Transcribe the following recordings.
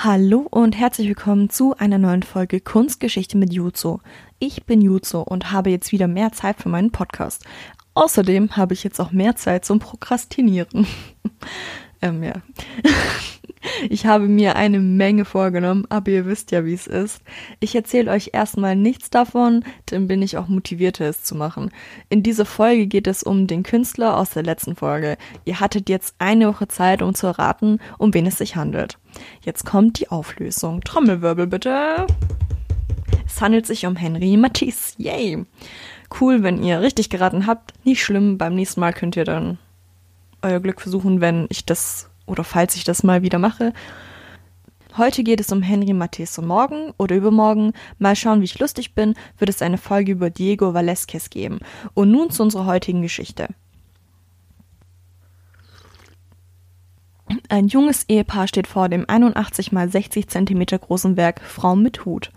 Hallo und herzlich willkommen zu einer neuen Folge Kunstgeschichte mit Juzo. Ich bin Juzo und habe jetzt wieder mehr Zeit für meinen Podcast. Außerdem habe ich jetzt auch mehr Zeit zum Prokrastinieren. ähm, ja. Ich habe mir eine Menge vorgenommen, aber ihr wisst ja, wie es ist. Ich erzähle euch erstmal nichts davon, dann bin ich auch motivierter, es zu machen. In dieser Folge geht es um den Künstler aus der letzten Folge. Ihr hattet jetzt eine Woche Zeit, um zu erraten, um wen es sich handelt. Jetzt kommt die Auflösung. Trommelwirbel bitte. Es handelt sich um Henry Matisse. Yay! Cool, wenn ihr richtig geraten habt. Nicht schlimm, beim nächsten Mal könnt ihr dann euer Glück versuchen, wenn ich das oder falls ich das mal wieder mache. Heute geht es um Henry Matisse und morgen oder übermorgen, mal schauen, wie ich lustig bin, wird es eine Folge über Diego Valesquez geben. Und nun zu unserer heutigen Geschichte. Ein junges Ehepaar steht vor dem 81 mal 60 Zentimeter großen Werk Frau mit Hut.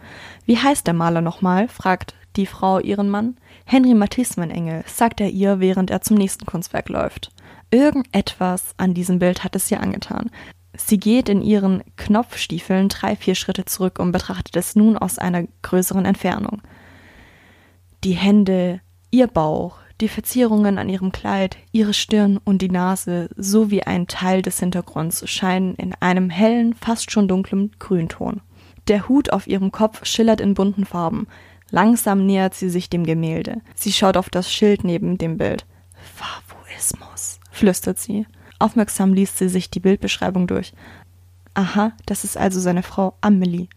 Wie heißt der Maler nochmal? fragt die Frau ihren Mann. Henry Matisse, mein Engel, sagt er ihr, während er zum nächsten Kunstwerk läuft. Irgendetwas an diesem Bild hat es ihr angetan. Sie geht in ihren Knopfstiefeln drei, vier Schritte zurück und betrachtet es nun aus einer größeren Entfernung. Die Hände, ihr Bauch, die Verzierungen an ihrem Kleid, ihre Stirn und die Nase sowie ein Teil des Hintergrunds scheinen in einem hellen, fast schon dunklen Grünton. Der Hut auf ihrem Kopf schillert in bunten Farben. Langsam nähert sie sich dem Gemälde. Sie schaut auf das Schild neben dem Bild. Favoismus, flüstert sie. Aufmerksam liest sie sich die Bildbeschreibung durch. Aha, das ist also seine Frau Amelie.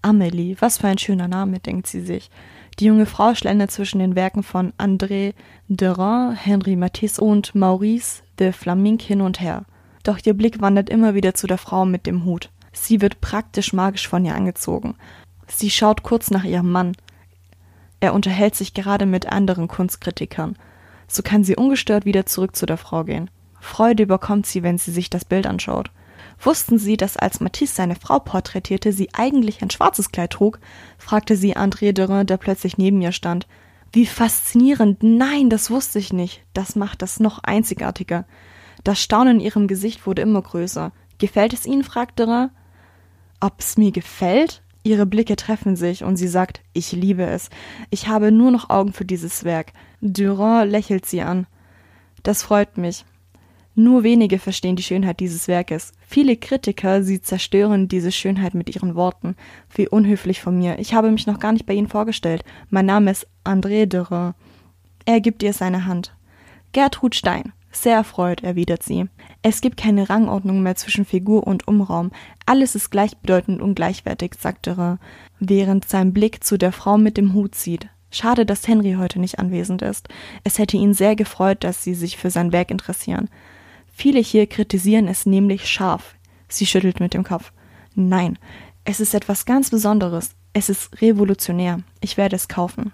Amelie, was für ein schöner Name, denkt sie sich. Die junge Frau schlendert zwischen den Werken von André Derain, Henri Matisse und Maurice de Flaminck hin und her. Doch ihr Blick wandert immer wieder zu der Frau mit dem Hut. Sie wird praktisch magisch von ihr angezogen. Sie schaut kurz nach ihrem Mann. Er unterhält sich gerade mit anderen Kunstkritikern. So kann sie ungestört wieder zurück zu der Frau gehen. Freude überkommt sie, wenn sie sich das Bild anschaut. Wussten Sie, dass als Matisse seine Frau porträtierte, sie eigentlich ein schwarzes Kleid trug? fragte sie André Derain, der plötzlich neben ihr stand. Wie faszinierend. Nein, das wusste ich nicht. Das macht das noch einzigartiger. Das Staunen in ihrem Gesicht wurde immer größer. Gefällt es Ihnen? fragte Derain. Ob's mir gefällt? Ihre Blicke treffen sich und sie sagt, ich liebe es. Ich habe nur noch Augen für dieses Werk. Durand lächelt sie an. Das freut mich. Nur wenige verstehen die Schönheit dieses Werkes. Viele Kritiker, sie zerstören diese Schönheit mit ihren Worten. Wie unhöflich von mir. Ich habe mich noch gar nicht bei Ihnen vorgestellt. Mein Name ist André Derain. Er gibt ihr seine Hand. Gertrud Stein. Sehr erfreut, erwidert sie. Es gibt keine Rangordnung mehr zwischen Figur und Umraum. Alles ist gleichbedeutend und gleichwertig, sagt Derain, während sein Blick zu der Frau mit dem Hut zieht. Schade, dass Henry heute nicht anwesend ist. Es hätte ihn sehr gefreut, dass sie sich für sein Werk interessieren. Viele hier kritisieren es nämlich scharf. Sie schüttelt mit dem Kopf. Nein, es ist etwas ganz Besonderes. Es ist revolutionär. Ich werde es kaufen.